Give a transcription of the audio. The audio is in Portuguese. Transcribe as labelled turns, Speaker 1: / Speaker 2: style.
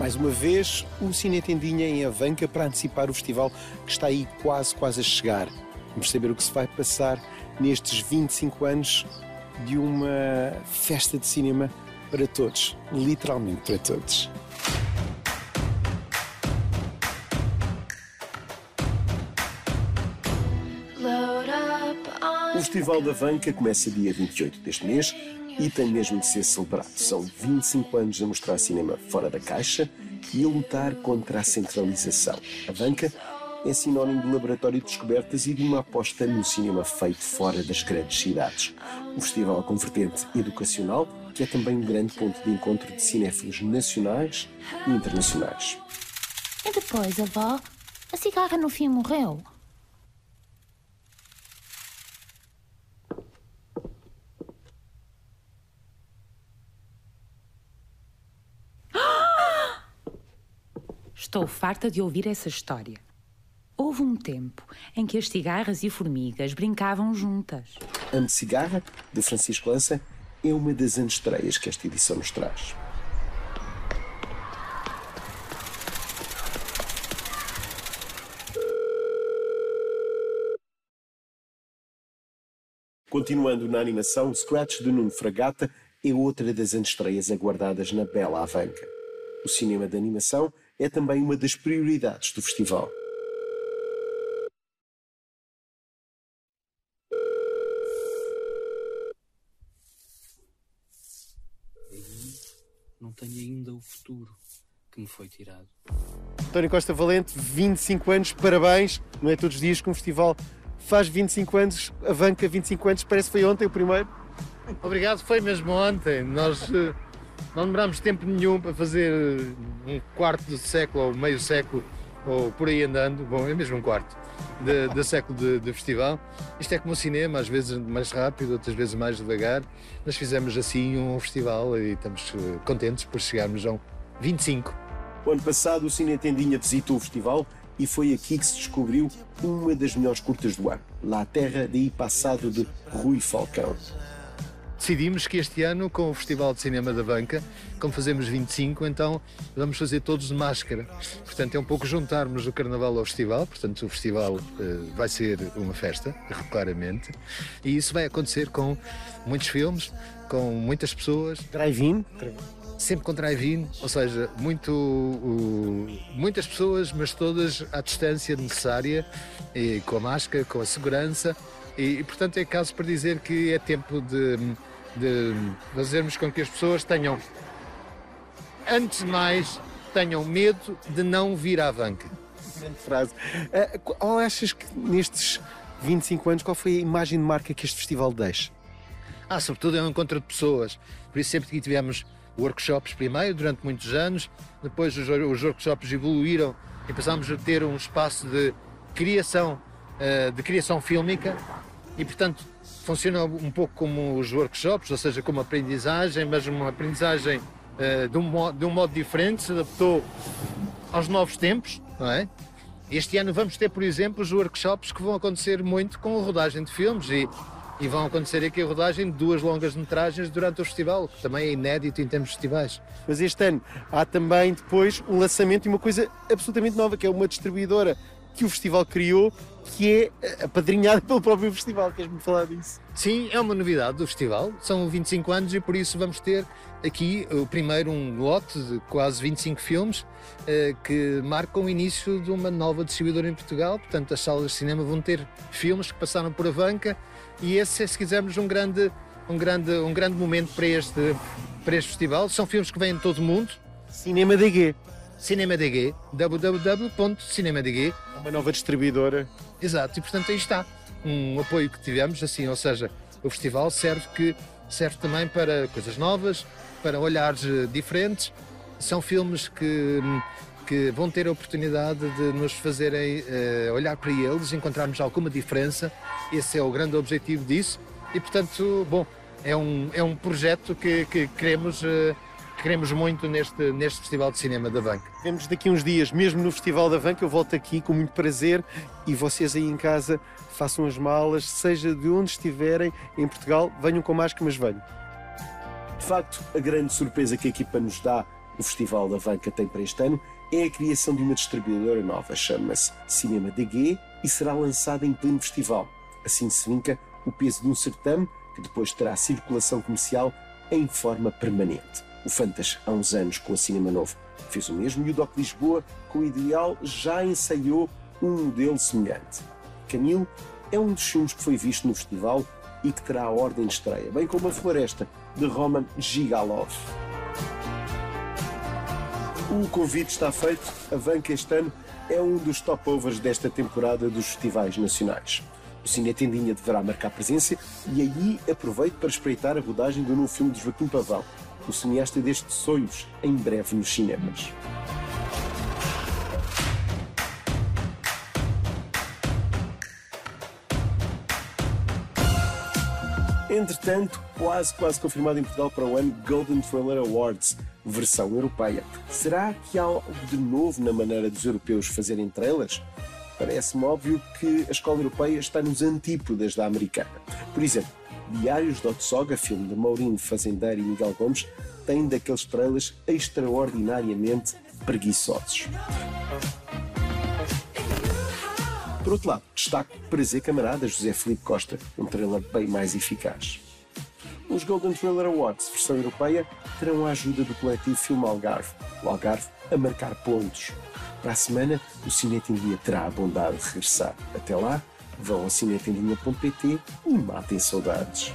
Speaker 1: Mais uma vez, o Cine Tendinha em Avanca para antecipar o festival que está aí quase, quase a chegar. Vamos saber o que se vai passar nestes 25 anos de uma festa de cinema para todos, literalmente para todos. O Festival da Vanca começa dia 28 deste mês e tem mesmo de ser celebrado. São 25 anos a mostrar cinema fora da caixa e a lutar contra a centralização. A Vanca é sinónimo de laboratório de descobertas e de uma aposta no cinema feito fora das grandes cidades. O festival com vertente educacional, que é também um grande ponto de encontro de cinéfilos nacionais e internacionais.
Speaker 2: E depois, avó, a cigarra no fim morreu.
Speaker 3: Estou farta de ouvir essa história. Houve um tempo em que as cigarras e formigas brincavam juntas.
Speaker 1: Amo Cigarra, de Francisco Lança, é uma das antestreias que esta edição nos traz. Continuando na animação, Scratch de Nuno Fragata é outra das antestreias aguardadas na Bela Avanca. O cinema de animação é também uma das prioridades do festival.
Speaker 4: Não tenho ainda o futuro que me foi tirado.
Speaker 1: António Costa Valente, 25 anos, parabéns. Não é todos os dias que um festival faz 25 anos, avanca 25 anos, parece que foi ontem o primeiro.
Speaker 5: Obrigado, foi mesmo ontem. Nós uh, não demoramos tempo nenhum para fazer um quarto de século ou meio século ou por aí andando, bom, é mesmo um quarto de, de século de, de, festival. Isto é como o cinema, às vezes mais rápido, outras vezes mais devagar. Nós fizemos assim um festival e estamos eh, contentes por chegarmos a um 25.
Speaker 1: O ano passado o Cine Tendinha visitou o festival e foi aqui que se descobriu uma das melhores curtas do ano, La Terra de Passado de Rui Falcão
Speaker 5: decidimos que este ano, com o Festival de Cinema da Banca, como fazemos 25, então vamos fazer todos de máscara. Portanto, é um pouco juntarmos o Carnaval ao Festival, portanto, o Festival uh, vai ser uma festa, claramente, e isso vai acontecer com muitos filmes, com muitas pessoas.
Speaker 1: Drive-in?
Speaker 5: Sempre com drive-in, ou seja, muito, uh, muitas pessoas, mas todas à distância necessária, e com a máscara, com a segurança. E, e, portanto é caso para dizer que é tempo de de fazermos com que as pessoas tenham, antes de mais, tenham medo de não vir à banca.
Speaker 1: Grande frase. Uh, qual achas que nestes 25 anos, qual foi a imagem de marca que este festival deixa?
Speaker 5: Ah, sobretudo é um encontro de pessoas. Por isso sempre que tivemos workshops primeiro, durante muitos anos, depois os, os workshops evoluíram e passámos a ter um espaço de criação, uh, de criação fílmica e, portanto, funciona um pouco como os workshops, ou seja, como aprendizagem, mas uma aprendizagem uh, de, um modo, de um modo diferente, se adaptou aos novos tempos, não é? Este ano vamos ter, por exemplo, os workshops que vão acontecer muito com a rodagem de filmes e, e vão acontecer aqui a rodagem de duas longas metragens durante o festival, que também é inédito em termos de festivais.
Speaker 1: Mas este ano há também depois o lançamento de uma coisa absolutamente nova, que é uma distribuidora que o festival criou, que é apadrinhada pelo próprio festival. Queres-me falar disso?
Speaker 5: Sim, é uma novidade do festival. São 25 anos e por isso vamos ter aqui o primeiro um lote de quase 25 filmes eh, que marcam o início de uma nova distribuidora em Portugal. Portanto, as salas de cinema vão ter filmes que passaram por a banca e esse é, se quisermos, um grande, um grande, um grande momento para este, para este festival. São filmes que vêm de todo o mundo.
Speaker 1: Cinema DG.
Speaker 5: Cinema DG, www.cinemadg.
Speaker 1: Uma nova distribuidora.
Speaker 5: Exato, e portanto aí está um apoio que tivemos, assim, ou seja, o festival serve, que, serve também para coisas novas, para olhares eh, diferentes. São filmes que, que vão ter a oportunidade de nos fazerem uh, olhar para eles, encontrarmos alguma diferença. Esse é o grande objetivo disso. E portanto, bom, é um, é um projeto que, que queremos. Uh, queremos muito neste, neste Festival de Cinema da Banca.
Speaker 1: Vemos daqui uns dias, mesmo no Festival da Banca, eu volto aqui com muito prazer e vocês aí em casa façam as malas, seja de onde estiverem em Portugal, venham com máscara, mas venham. De facto, a grande surpresa que a equipa nos dá O Festival da Vanca tem para este ano é a criação de uma distribuidora nova, chama-se Cinema DG e será lançada em pleno festival. Assim se vinca o peso de um certame que depois terá circulação comercial em forma permanente. O Fantas, há uns anos, com o Cinema Novo, fez o mesmo e o Doc Lisboa, com o Ideal, já ensaiou um modelo semelhante. Camilo é um dos filmes que foi visto no festival e que terá a ordem de estreia, bem como A Floresta, de Roman Gigalov. O convite está feito. A Vanca este ano é um dos top-overs desta temporada dos festivais nacionais. O Cine Tendinha deverá marcar presença e aí aproveito para espreitar a rodagem do novo filme de Joaquim Pavão, o cineasta destes sonhos, em breve nos cinemas. Entretanto, quase, quase confirmado em Portugal para o ano Golden Thriller Awards, versão europeia. Será que há algo de novo na maneira dos europeus fazerem trailers? Parece-me óbvio que a escola europeia está nos antípodas da americana. Por exemplo, Diários de Otsoga, filme de Maurinho Fazendeiro e Miguel Gomes, tem daqueles trailers extraordinariamente preguiçosos. Por outro lado, destaco Prazer Camarada José Felipe Costa, um trailer bem mais eficaz. Os Golden Trailer Awards, versão europeia, terão a ajuda do coletivo Filme Algarve, o Algarve a marcar pontos. Para a semana, o Cinete em Dia terá a bondade de regressar. Até lá, vão a cinetendinha.pt e matem saudades.